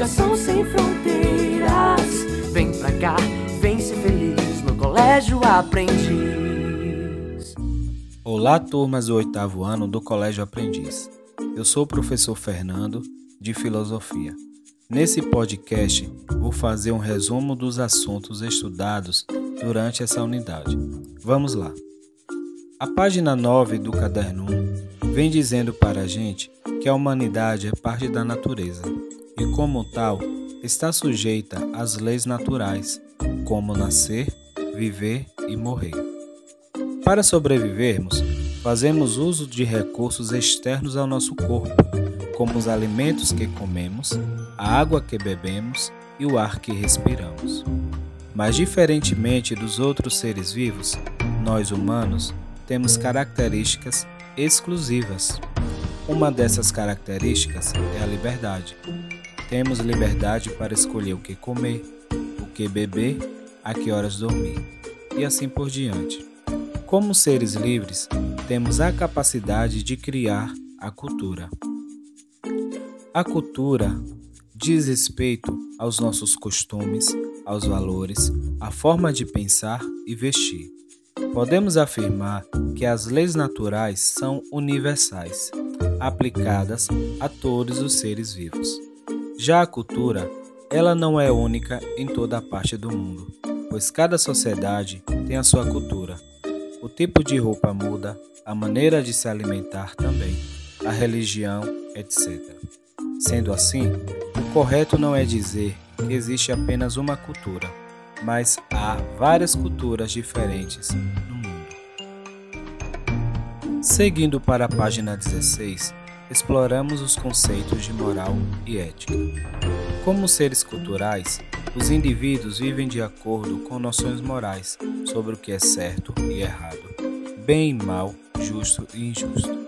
Educação sem fronteiras. Vem pra cá, vem ser feliz no Colégio Aprendiz. Olá, turmas do oitavo ano do Colégio Aprendiz. Eu sou o professor Fernando, de Filosofia. Nesse podcast, vou fazer um resumo dos assuntos estudados durante essa unidade. Vamos lá. A página 9 do caderno 1 vem dizendo para a gente que a humanidade é parte da natureza e, como tal, está sujeita às leis naturais, como nascer, viver e morrer. Para sobrevivermos, fazemos uso de recursos externos ao nosso corpo, como os alimentos que comemos, a água que bebemos e o ar que respiramos. Mas, diferentemente dos outros seres vivos, nós humanos temos características exclusivas. Uma dessas características é a liberdade. Temos liberdade para escolher o que comer, o que beber, a que horas dormir e assim por diante. Como seres livres, temos a capacidade de criar a cultura. A cultura diz respeito aos nossos costumes, aos valores, à forma de pensar e vestir. Podemos afirmar que as leis naturais são universais, aplicadas a todos os seres vivos. Já a cultura, ela não é única em toda a parte do mundo, pois cada sociedade tem a sua cultura. O tipo de roupa muda, a maneira de se alimentar também, a religião, etc. Sendo assim, o correto não é dizer que existe apenas uma cultura, mas há várias culturas diferentes no mundo. Seguindo para a página 16, exploramos os conceitos de moral e ética. Como seres culturais, os indivíduos vivem de acordo com noções morais sobre o que é certo e errado, bem e mal, justo e injusto.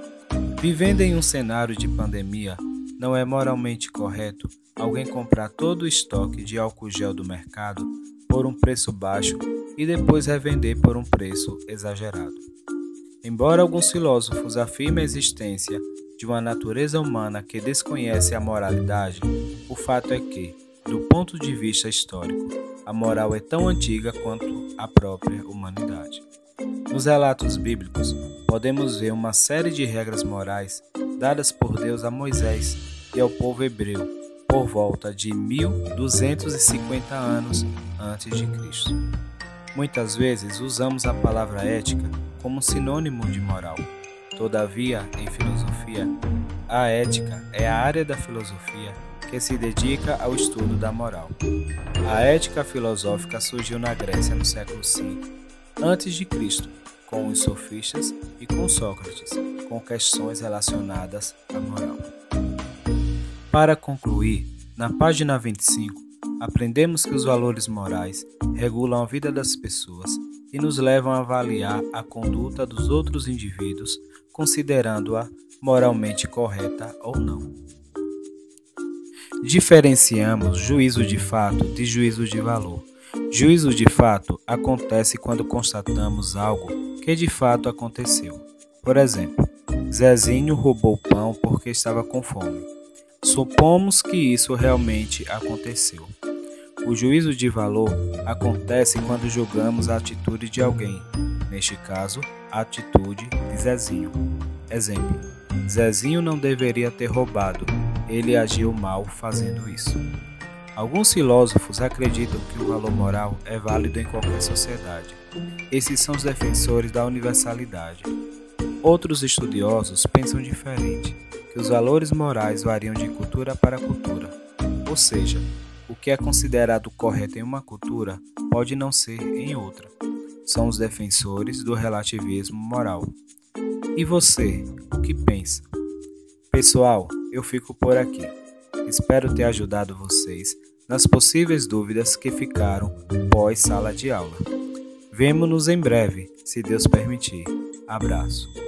Vivendo em um cenário de pandemia, não é moralmente correto alguém comprar todo o estoque de álcool gel do mercado por um preço baixo e depois revender por um preço exagerado. Embora alguns filósofos afirmem a existência de uma natureza humana que desconhece a moralidade, o fato é que, do ponto de vista histórico, a moral é tão antiga quanto a própria humanidade. Nos relatos bíblicos, podemos ver uma série de regras morais dadas por Deus a Moisés e ao povo hebreu por volta de 1250 anos antes de Cristo. Muitas vezes usamos a palavra ética como sinônimo de moral. Todavia, em filosofia, a ética é a área da filosofia que se dedica ao estudo da moral. A ética filosófica surgiu na Grécia no século V Cristo, com os sofistas e com Sócrates, com questões relacionadas à moral. Para concluir, na página 25, aprendemos que os valores morais regulam a vida das pessoas e nos levam a avaliar a conduta dos outros indivíduos, considerando-a moralmente correta ou não. Diferenciamos juízo de fato de juízo de valor. Juízo de fato acontece quando constatamos algo que de fato aconteceu. Por exemplo, Zezinho roubou pão porque estava com fome. Supomos que isso realmente aconteceu. O juízo de valor acontece quando julgamos a atitude de alguém, neste caso, a atitude de Zezinho. Exemplo: Zezinho não deveria ter roubado, ele agiu mal fazendo isso. Alguns filósofos acreditam que o valor moral é válido em qualquer sociedade. Esses são os defensores da universalidade. Outros estudiosos pensam diferente que os valores morais variam de cultura para cultura, ou seja, o que é considerado correto em uma cultura pode não ser em outra. São os defensores do relativismo moral. E você, o que pensa? Pessoal, eu fico por aqui. Espero ter ajudado vocês nas possíveis dúvidas que ficaram pós sala de aula. Vemo-nos em breve, se Deus permitir. Abraço.